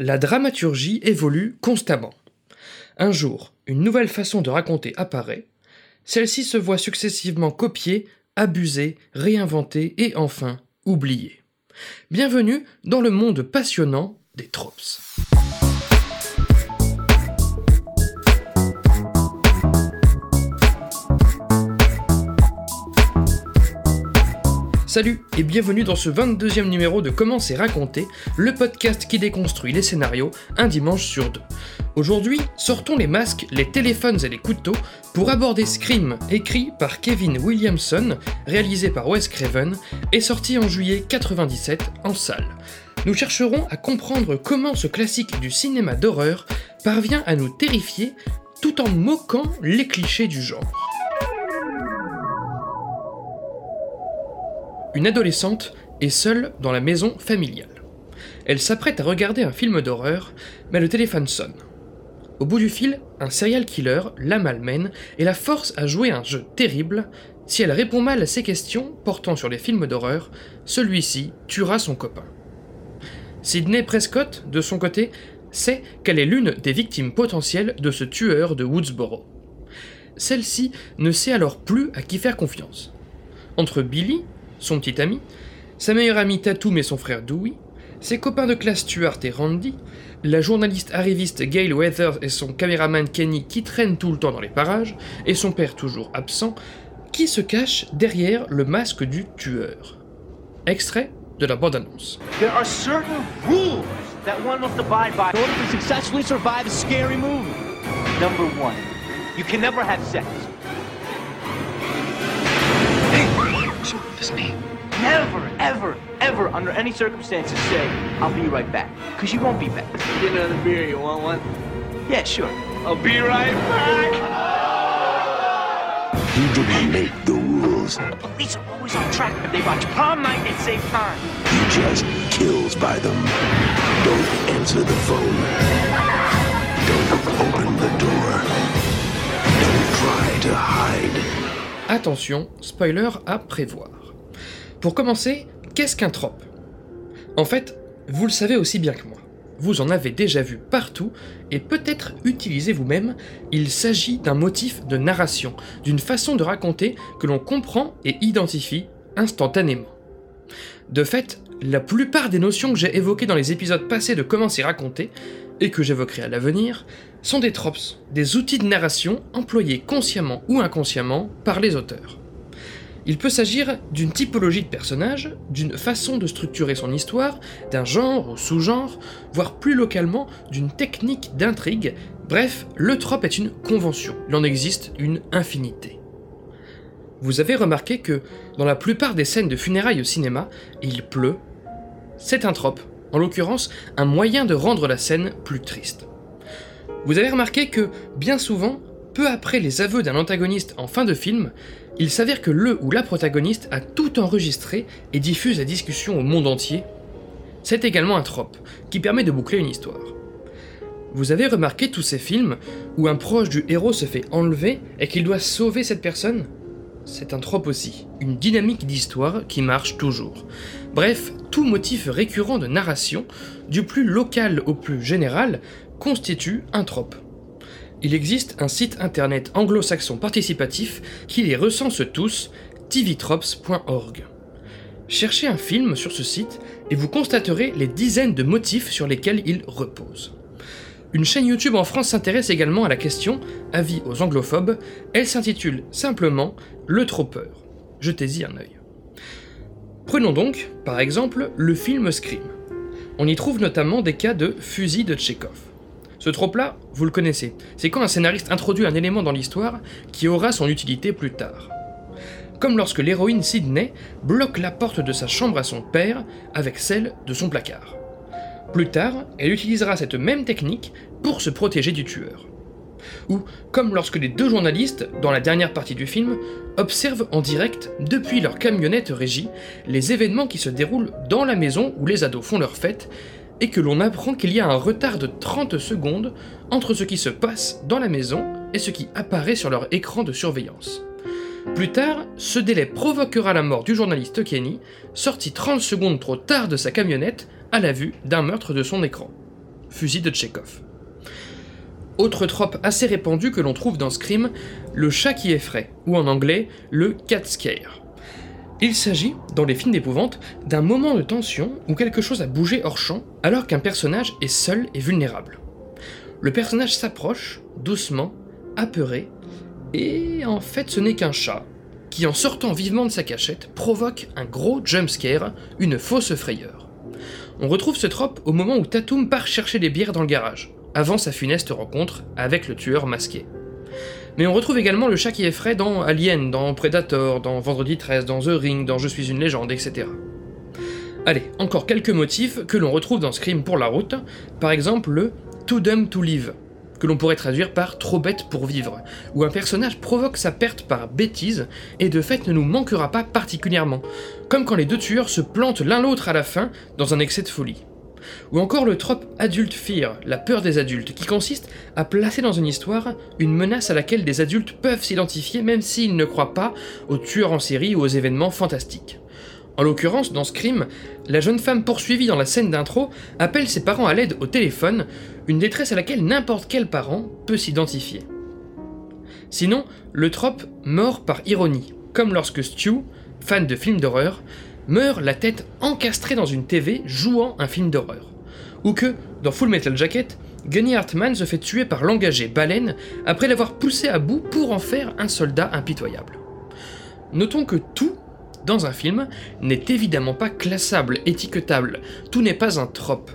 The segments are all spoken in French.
La dramaturgie évolue constamment. Un jour, une nouvelle façon de raconter apparaît. Celle-ci se voit successivement copiée, abusée, réinventée et enfin oubliée. Bienvenue dans le monde passionnant des tropes. Salut et bienvenue dans ce 22e numéro de Comment c'est raconté, le podcast qui déconstruit les scénarios un dimanche sur deux. Aujourd'hui, sortons les masques, les téléphones et les couteaux pour aborder Scream, écrit par Kevin Williamson, réalisé par Wes Craven et sorti en juillet 97 en salle. Nous chercherons à comprendre comment ce classique du cinéma d'horreur parvient à nous terrifier tout en moquant les clichés du genre. Une adolescente est seule dans la maison familiale. Elle s'apprête à regarder un film d'horreur, mais le téléphone sonne. Au bout du fil, un serial killer la malmène et la force à jouer un jeu terrible. Si elle répond mal à ses questions portant sur les films d'horreur, celui-ci tuera son copain. Sidney Prescott, de son côté, sait qu'elle est l'une des victimes potentielles de ce tueur de Woodsboro. Celle-ci ne sait alors plus à qui faire confiance. Entre Billy, son petit ami, sa meilleure amie Tatum et son frère Dewey, ses copains de classe Stuart et Randy, la journaliste arriviste Gail Weathers et son caméraman Kenny qui traînent tout le temps dans les parages, et son père toujours absent, qui se cache derrière le masque du tueur. Extrait de la bande-annonce. There are certain rules that one must abide by in order to successfully survive a scary movie. Number one, you can never have sex. Under any circumstances, say, I'll be right back. Because you won't be back. Get another beer, you want one? Yeah, sure. I'll be right back! He didn't make the rules. The police are always on track. If they watch prom night, they save time. He just kills by them. Don't answer the phone. Don't open the door. Don't try to hide. Attention, spoiler à prévoir. Pour commencer, qu'est-ce qu'un trope? En fait, vous le savez aussi bien que moi. Vous en avez déjà vu partout et peut-être utilisé vous-même, il s'agit d'un motif de narration, d'une façon de raconter que l'on comprend et identifie instantanément. De fait, la plupart des notions que j'ai évoquées dans les épisodes passés de Comment c'est raconté, et que j'évoquerai à l'avenir, sont des tropes, des outils de narration employés consciemment ou inconsciemment par les auteurs. Il peut s'agir d'une typologie de personnage, d'une façon de structurer son histoire, d'un genre ou sous-genre, voire plus localement d'une technique d'intrigue. Bref, le trope est une convention, il en existe une infinité. Vous avez remarqué que, dans la plupart des scènes de funérailles au cinéma, il pleut. C'est un trope, en l'occurrence un moyen de rendre la scène plus triste. Vous avez remarqué que, bien souvent, peu après les aveux d'un antagoniste en fin de film, il s'avère que le ou la protagoniste a tout enregistré et diffuse la discussion au monde entier. C'est également un trope, qui permet de boucler une histoire. Vous avez remarqué tous ces films où un proche du héros se fait enlever et qu'il doit sauver cette personne? C'est un trope aussi, une dynamique d'histoire qui marche toujours. Bref, tout motif récurrent de narration, du plus local au plus général, constitue un trope il existe un site internet anglo-saxon participatif qui les recense tous, tvtropes.org. Cherchez un film sur ce site et vous constaterez les dizaines de motifs sur lesquels il repose. Une chaîne YouTube en France s'intéresse également à la question, avis aux anglophobes, elle s'intitule simplement Le Troppeur. Jetez-y un œil. Prenons donc, par exemple, le film Scream. On y trouve notamment des cas de fusil de Tchekhov. Ce trope-là, vous le connaissez. C'est quand un scénariste introduit un élément dans l'histoire qui aura son utilité plus tard. Comme lorsque l'héroïne Sydney bloque la porte de sa chambre à son père avec celle de son placard. Plus tard, elle utilisera cette même technique pour se protéger du tueur. Ou comme lorsque les deux journalistes, dans la dernière partie du film, observent en direct, depuis leur camionnette régie, les événements qui se déroulent dans la maison où les ados font leur fête et que l'on apprend qu'il y a un retard de 30 secondes entre ce qui se passe dans la maison et ce qui apparaît sur leur écran de surveillance. Plus tard, ce délai provoquera la mort du journaliste Kenny, sorti 30 secondes trop tard de sa camionnette à la vue d'un meurtre de son écran. fusil de Tchekhov. Autre trope assez répandue que l'on trouve dans Scream, le chat qui effraie, ou en anglais, le cat scare. Il s'agit, dans les films d'épouvante, d'un moment de tension où quelque chose a bougé hors champ alors qu'un personnage est seul et vulnérable. Le personnage s'approche, doucement, apeuré, et en fait ce n'est qu'un chat, qui en sortant vivement de sa cachette provoque un gros jumpscare, une fausse frayeur. On retrouve ce trope au moment où Tatum part chercher des bières dans le garage, avant sa funeste rencontre avec le tueur masqué. Mais on retrouve également le chat qui effraie dans Alien, dans Predator, dans Vendredi 13, dans The Ring, dans Je suis une légende, etc. Allez, encore quelques motifs que l'on retrouve dans Scream pour la route, par exemple le Too Dumb to Live, que l'on pourrait traduire par trop bête pour vivre, où un personnage provoque sa perte par bêtise et de fait ne nous manquera pas particulièrement, comme quand les deux tueurs se plantent l'un l'autre à la fin dans un excès de folie. Ou encore le trope Adult Fear, la peur des adultes, qui consiste à placer dans une histoire une menace à laquelle des adultes peuvent s'identifier même s'ils ne croient pas aux tueurs en série ou aux événements fantastiques. En l'occurrence, dans Scream, la jeune femme poursuivie dans la scène d'intro appelle ses parents à l'aide au téléphone, une détresse à laquelle n'importe quel parent peut s'identifier. Sinon, le trope mort par ironie, comme lorsque Stu, fan de films d'horreur, meurt la tête encastrée dans une TV jouant un film d'horreur. Ou que, dans Full Metal Jacket, Gunny Hartman se fait tuer par l'engagé Baleine après l'avoir poussé à bout pour en faire un soldat impitoyable. Notons que tout dans un film n'est évidemment pas classable, étiquetable, tout n'est pas un trope.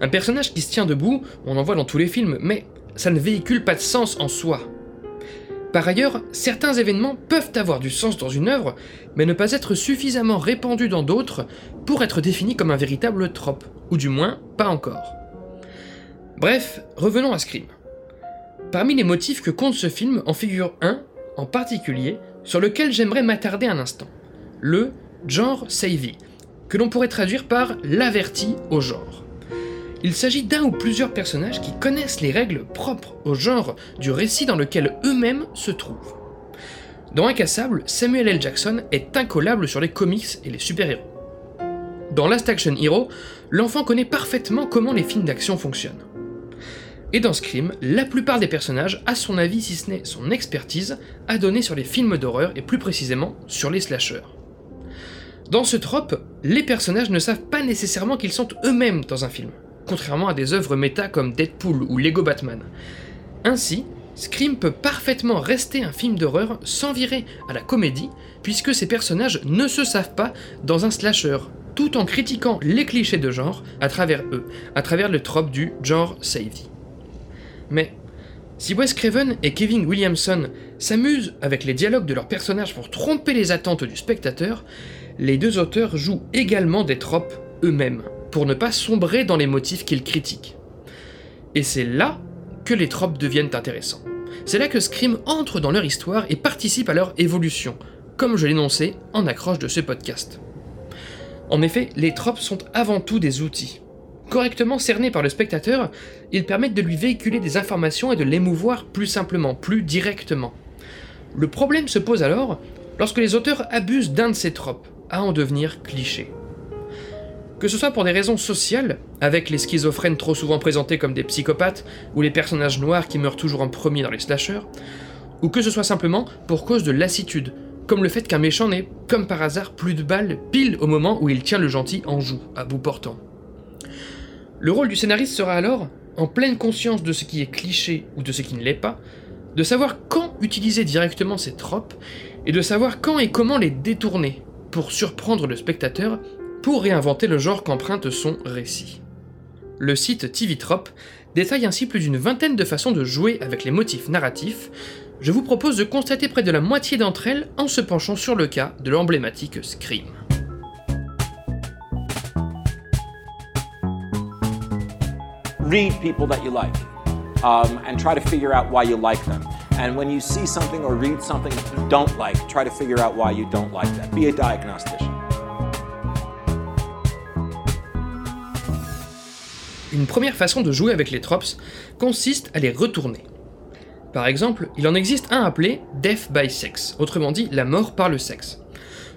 Un personnage qui se tient debout, on en voit dans tous les films, mais ça ne véhicule pas de sens en soi. Par ailleurs, certains événements peuvent avoir du sens dans une œuvre, mais ne pas être suffisamment répandus dans d'autres pour être définis comme un véritable trope, ou du moins pas encore. Bref, revenons à Scream. Parmi les motifs que compte ce film en figure un, en particulier, sur lequel j'aimerais m'attarder un instant le genre savvy, que l'on pourrait traduire par l'averti au genre. Il s'agit d'un ou plusieurs personnages qui connaissent les règles propres au genre du récit dans lequel eux-mêmes se trouvent. Dans Incassable, Samuel L. Jackson est incollable sur les comics et les super-héros. Dans Last Action Hero, l'enfant connaît parfaitement comment les films d'action fonctionnent. Et dans Scream, la plupart des personnages a son avis, si ce n'est son expertise, à donner sur les films d'horreur et plus précisément sur les slashers. Dans ce trope, les personnages ne savent pas nécessairement qu'ils sont eux-mêmes dans un film, contrairement à des œuvres méta comme Deadpool ou Lego Batman. Ainsi, Scream peut parfaitement rester un film d'horreur sans virer à la comédie, puisque ces personnages ne se savent pas dans un slasher, tout en critiquant les clichés de genre à travers eux, à travers le trope du genre savvy. Mais si Wes Craven et Kevin Williamson s'amusent avec les dialogues de leurs personnages pour tromper les attentes du spectateur, les deux auteurs jouent également des tropes eux-mêmes, pour ne pas sombrer dans les motifs qu'ils critiquent. Et c'est là que les tropes deviennent intéressants. C'est là que Scream entre dans leur histoire et participe à leur évolution, comme je l'énonçais en accroche de ce podcast. En effet, les tropes sont avant tout des outils. Correctement cernés par le spectateur, ils permettent de lui véhiculer des informations et de l'émouvoir plus simplement, plus directement. Le problème se pose alors lorsque les auteurs abusent d'un de ces tropes, à en devenir cliché. Que ce soit pour des raisons sociales, avec les schizophrènes trop souvent présentés comme des psychopathes, ou les personnages noirs qui meurent toujours en premier dans les slashers, ou que ce soit simplement pour cause de lassitude, comme le fait qu'un méchant n'ait, comme par hasard, plus de balles pile au moment où il tient le gentil en joue, à bout portant. Le rôle du scénariste sera alors, en pleine conscience de ce qui est cliché ou de ce qui ne l'est pas, de savoir quand utiliser directement ces tropes et de savoir quand et comment les détourner pour surprendre le spectateur, pour réinventer le genre qu'emprunte son récit. Le site TV-Trop détaille ainsi plus d'une vingtaine de façons de jouer avec les motifs narratifs. Je vous propose de constater près de la moitié d'entre elles en se penchant sur le cas de l'emblématique Scream. Read people that you like um, and try to figure out why you like them. And when you see something or read something you don't like, try to figure out why you don't like that. Be a diagnostician. Une première façon de jouer avec les tropes consiste à les retourner. Par exemple, il en existe un appelé Death by Sex, autrement dit la mort par le sexe.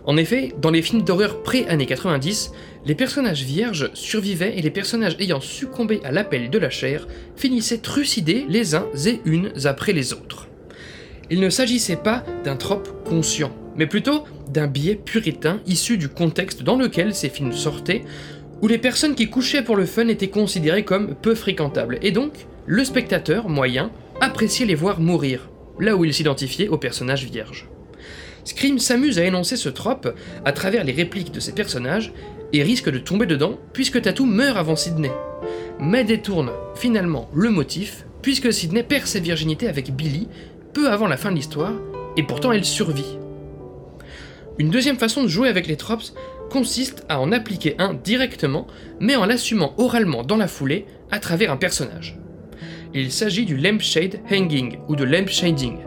En effet, dans les films d'horreur pré-années 90, les personnages vierges survivaient et les personnages ayant succombé à l'appel de la chair finissaient trucidés les uns et unes après les autres. Il ne s'agissait pas d'un trope conscient, mais plutôt d'un biais puritain issu du contexte dans lequel ces films sortaient, où les personnes qui couchaient pour le fun étaient considérées comme peu fréquentables, et donc le spectateur moyen appréciait les voir mourir, là où il s'identifiait aux personnages vierges. Scream s'amuse à énoncer ce trope à travers les répliques de ses personnages et risque de tomber dedans puisque Tattoo meurt avant Sidney. Mais détourne finalement le motif puisque Sidney perd sa virginité avec Billy peu avant la fin de l'histoire et pourtant elle survit. Une deuxième façon de jouer avec les tropes consiste à en appliquer un directement mais en l'assumant oralement dans la foulée à travers un personnage. Il s'agit du lampshade hanging ou de lampshading,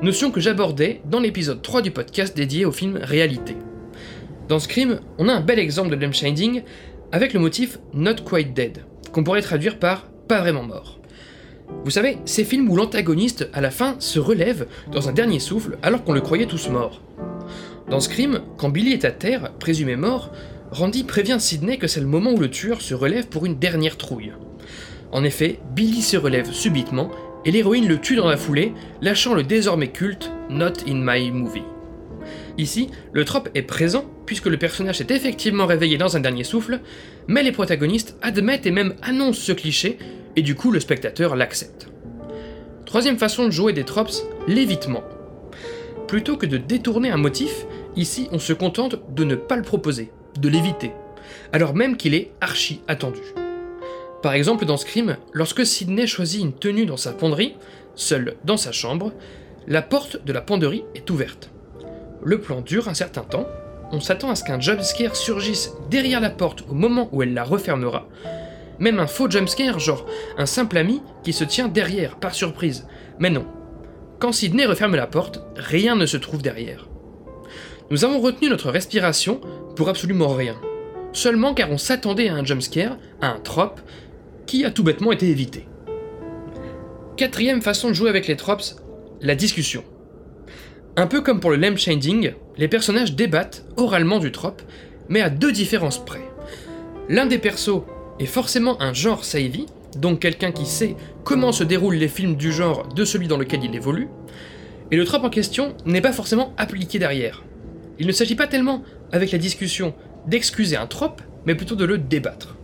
notion que j'abordais dans l'épisode 3 du podcast dédié au film Réalité. Dans Scream, on a un bel exemple de lampshading avec le motif Not Quite Dead, qu'on pourrait traduire par pas vraiment mort. Vous savez, ces films où l'antagoniste, à la fin, se relève dans un dernier souffle alors qu'on le croyait tous morts. Dans Scream, quand Billy est à terre, présumé mort, Randy prévient Sidney que c'est le moment où le tueur se relève pour une dernière trouille. En effet, Billy se relève subitement et l'héroïne le tue dans la foulée, lâchant le désormais culte Not in my movie. Ici, le trope est présent puisque le personnage s'est effectivement réveillé dans un dernier souffle, mais les protagonistes admettent et même annoncent ce cliché, et du coup le spectateur l'accepte. Troisième façon de jouer des tropes, l'évitement. Plutôt que de détourner un motif, ici on se contente de ne pas le proposer, de l'éviter, alors même qu'il est archi attendu. Par exemple, dans Scream, lorsque Sidney choisit une tenue dans sa penderie, seul dans sa chambre, la porte de la penderie est ouverte. Le plan dure un certain temps, on s'attend à ce qu'un jumpscare surgisse derrière la porte au moment où elle la refermera, même un faux jumpscare, genre un simple ami qui se tient derrière, par surprise. Mais non. Quand Sidney referme la porte, rien ne se trouve derrière. Nous avons retenu notre respiration pour absolument rien. Seulement car on s'attendait à un jumpscare, à un trope, qui a tout bêtement été évité. Quatrième façon de jouer avec les tropes, la discussion. Un peu comme pour le lamp shading, les personnages débattent oralement du trope, mais à deux différences près. L'un des persos est forcément un genre savvy, donc quelqu'un qui sait comment se déroulent les films du genre de celui dans lequel il évolue, et le trope en question n'est pas forcément appliqué derrière. Il ne s'agit pas tellement, avec la discussion, d'excuser un trope, mais plutôt de le débattre.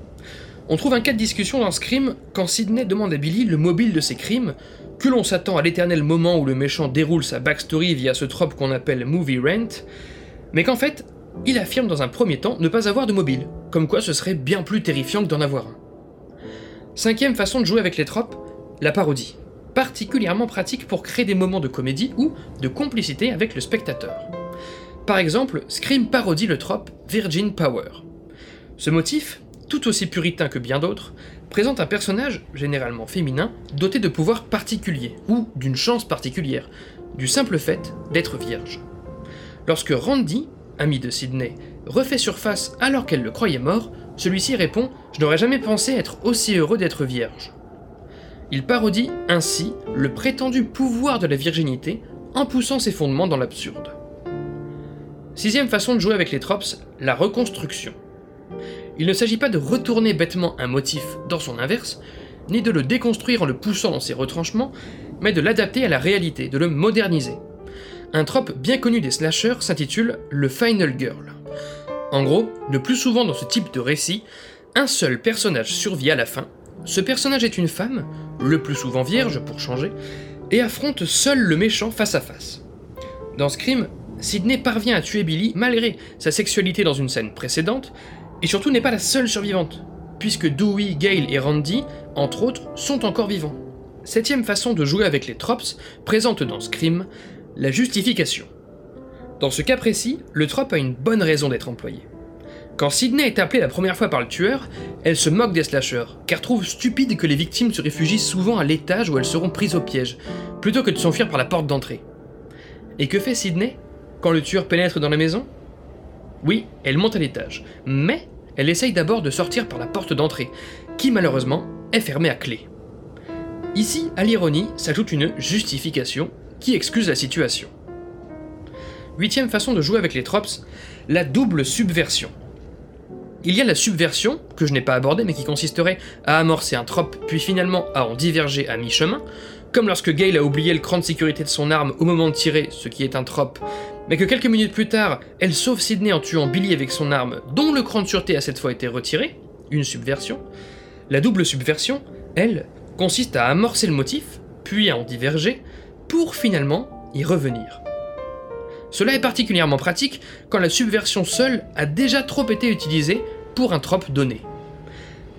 On trouve un cas de discussion dans Scream quand Sidney demande à Billy le mobile de ses crimes, que l'on s'attend à l'éternel moment où le méchant déroule sa backstory via ce trope qu'on appelle movie rent, mais qu'en fait, il affirme dans un premier temps ne pas avoir de mobile, comme quoi ce serait bien plus terrifiant que d'en avoir un. Cinquième façon de jouer avec les tropes, la parodie, particulièrement pratique pour créer des moments de comédie ou de complicité avec le spectateur. Par exemple, Scream parodie le trope Virgin Power. Ce motif, tout aussi puritain que bien d'autres, présente un personnage, généralement féminin, doté de pouvoirs particuliers, ou d'une chance particulière, du simple fait d'être vierge. Lorsque Randy, ami de Sidney, refait surface alors qu'elle le croyait mort, celui-ci répond Je n'aurais jamais pensé être aussi heureux d'être vierge. Il parodie ainsi le prétendu pouvoir de la virginité en poussant ses fondements dans l'absurde. Sixième façon de jouer avec les tropes, la reconstruction. Il ne s'agit pas de retourner bêtement un motif dans son inverse, ni de le déconstruire en le poussant dans ses retranchements, mais de l'adapter à la réalité, de le moderniser. Un trope bien connu des slashers s'intitule le Final Girl. En gros, le plus souvent dans ce type de récit, un seul personnage survit à la fin. Ce personnage est une femme, le plus souvent vierge pour changer, et affronte seul le méchant face à face. Dans Scream, Sidney parvient à tuer Billy malgré sa sexualité dans une scène précédente, et surtout n'est pas la seule survivante, puisque Dewey, Gale et Randy, entre autres, sont encore vivants. Septième façon de jouer avec les tropes présente dans Scream, la justification. Dans ce cas précis, le trope a une bonne raison d'être employé. Quand Sidney est appelée la première fois par le tueur, elle se moque des slashers, car trouve stupide que les victimes se réfugient souvent à l'étage où elles seront prises au piège, plutôt que de s'enfuir par la porte d'entrée. Et que fait Sidney quand le tueur pénètre dans la maison? Oui, elle monte à l'étage, mais elle essaye d'abord de sortir par la porte d'entrée, qui malheureusement est fermée à clé. Ici, à l'ironie, s'ajoute une justification qui excuse la situation. Huitième façon de jouer avec les tropes, la double subversion. Il y a la subversion, que je n'ai pas abordée mais qui consisterait à amorcer un trope puis finalement à en diverger à mi-chemin, comme lorsque Gale a oublié le cran de sécurité de son arme au moment de tirer, ce qui est un trope, mais que quelques minutes plus tard, elle sauve Sidney en tuant Billy avec son arme, dont le cran de sûreté a cette fois été retiré, une subversion. La double subversion, elle, consiste à amorcer le motif, puis à en diverger, pour finalement y revenir. Cela est particulièrement pratique quand la subversion seule a déjà trop été utilisée pour un trope donné.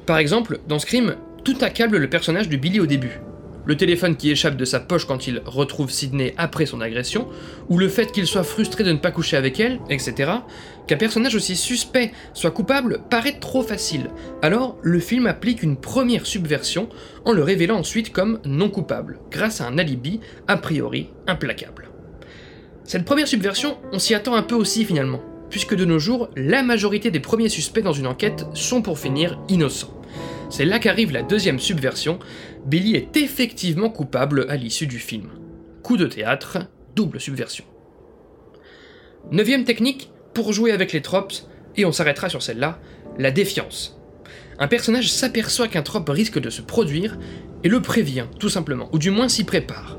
Par exemple, dans Scream, tout accable le personnage de Billy au début. Le téléphone qui échappe de sa poche quand il retrouve Sidney après son agression, ou le fait qu'il soit frustré de ne pas coucher avec elle, etc. Qu'un personnage aussi suspect soit coupable paraît trop facile. Alors, le film applique une première subversion en le révélant ensuite comme non coupable, grâce à un alibi a priori implacable. Cette première subversion, on s'y attend un peu aussi finalement, puisque de nos jours, la majorité des premiers suspects dans une enquête sont pour finir innocents. C'est là qu'arrive la deuxième subversion, Billy est effectivement coupable à l'issue du film. Coup de théâtre, double subversion. Neuvième technique, pour jouer avec les tropes, et on s'arrêtera sur celle-là, la défiance. Un personnage s'aperçoit qu'un trope risque de se produire et le prévient, tout simplement, ou du moins s'y prépare.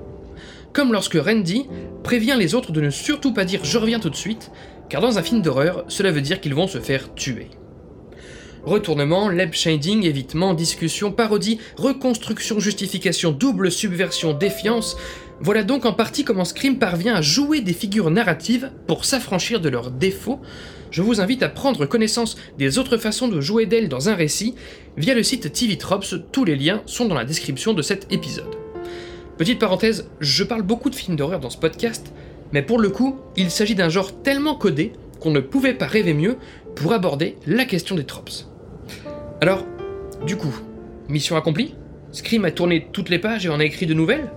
Comme lorsque Randy prévient les autres de ne surtout pas dire je reviens tout de suite, car dans un film d'horreur, cela veut dire qu'ils vont se faire tuer. Retournement, lab shading, évitement, discussion, parodie, reconstruction, justification, double subversion, défiance. Voilà donc en partie comment Scream parvient à jouer des figures narratives pour s'affranchir de leurs défauts. Je vous invite à prendre connaissance des autres façons de jouer d'elles dans un récit via le site TV Tropes, tous les liens sont dans la description de cet épisode. Petite parenthèse, je parle beaucoup de films d'horreur dans ce podcast, mais pour le coup, il s'agit d'un genre tellement codé qu'on ne pouvait pas rêver mieux pour aborder la question des tropes. Alors, du coup, mission accomplie Scream a tourné toutes les pages et en a écrit de nouvelles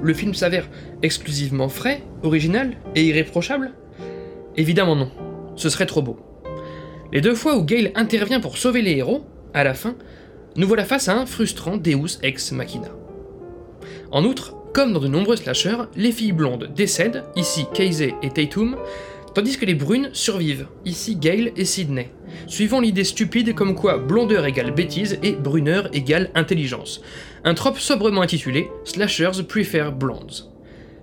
Le film s'avère exclusivement frais, original et irréprochable Évidemment non, ce serait trop beau. Les deux fois où Gale intervient pour sauver les héros, à la fin, nous voilà face à un frustrant Deus ex machina. En outre, comme dans de nombreux slashers, les filles blondes décèdent, ici Casey et Tatum, tandis que les brunes survivent, ici Gail et Sydney, suivant l'idée stupide comme quoi blondeur égale bêtise et bruneur égale intelligence. Un trope sobrement intitulé Slashers Prefer Blondes.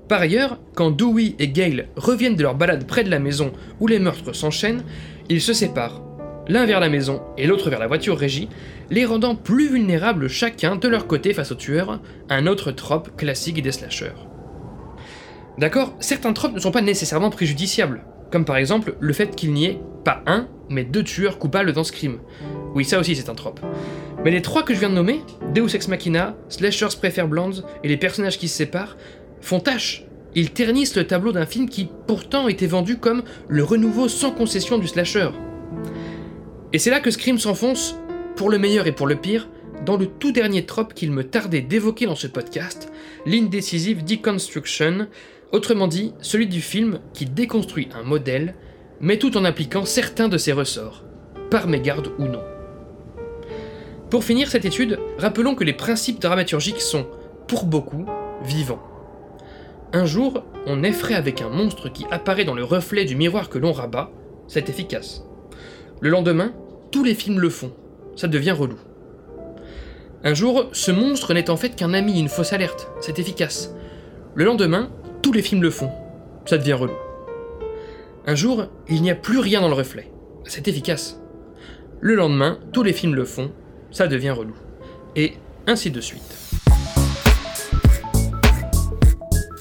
Par ailleurs, quand Dewey et Gail reviennent de leur balade près de la maison où les meurtres s'enchaînent, ils se séparent, l'un vers la maison et l'autre vers la voiture régie, les rendant plus vulnérables chacun de leur côté face au tueur, un autre trope classique des slashers. D'accord, certains tropes ne sont pas nécessairement préjudiciables, comme par exemple le fait qu'il n'y ait pas un, mais deux tueurs coupables dans ce crime. Oui, ça aussi c'est un trope. Mais les trois que je viens de nommer, Deus Ex Machina, Slashers Prefer Blondes et les personnages qui se séparent, font tâche. Ils ternissent le tableau d'un film qui pourtant était vendu comme le renouveau sans concession du slasher. Et c'est là que Scream s'enfonce, pour le meilleur et pour le pire, dans le tout dernier trope qu'il me tardait d'évoquer dans ce podcast, l'indécisive deconstruction, autrement dit, celui du film qui déconstruit un modèle, mais tout en appliquant certains de ses ressorts, par mégarde ou non. Pour finir cette étude, rappelons que les principes dramaturgiques sont, pour beaucoup, vivants. Un jour, on effraie avec un monstre qui apparaît dans le reflet du miroir que l'on rabat, c'est efficace. Le lendemain, tous les films le font. Ça devient relou. Un jour, ce monstre n'est en fait qu'un ami, une fausse alerte. C'est efficace. Le lendemain, tous les films le font. Ça devient relou. Un jour, il n'y a plus rien dans le reflet. C'est efficace. Le lendemain, tous les films le font. Ça devient relou. Et ainsi de suite.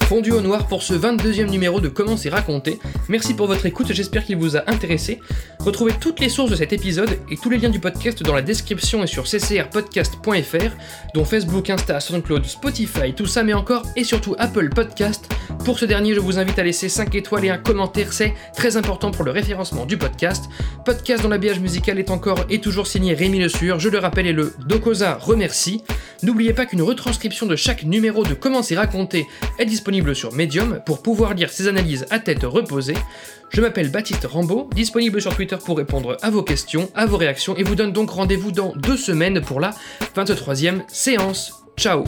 Fondu au noir pour ce 22e numéro de Comment c'est raconté. Merci pour votre écoute, j'espère qu'il vous a intéressé. Retrouvez toutes les sources de cet épisode et tous les liens du podcast dans la description et sur ccrpodcast.fr, dont Facebook, Insta, SoundCloud, Spotify, tout ça, mais encore et surtout Apple Podcast. Pour ce dernier, je vous invite à laisser 5 étoiles et un commentaire, c'est très important pour le référencement du podcast. Podcast dont l'habillage musical est encore et toujours signé Rémi Le Sur, je le rappelle et le Dokosa remercie. N'oubliez pas qu'une retranscription de chaque numéro de Comment c'est raconté est disponible sur Medium pour pouvoir lire ces analyses à tête reposée. Je m'appelle Baptiste Rambaud, disponible sur Twitter pour répondre à vos questions, à vos réactions et vous donne donc rendez-vous dans deux semaines pour la 23e séance. Ciao